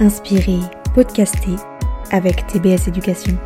inspirer, podcaster avec TBS Éducation.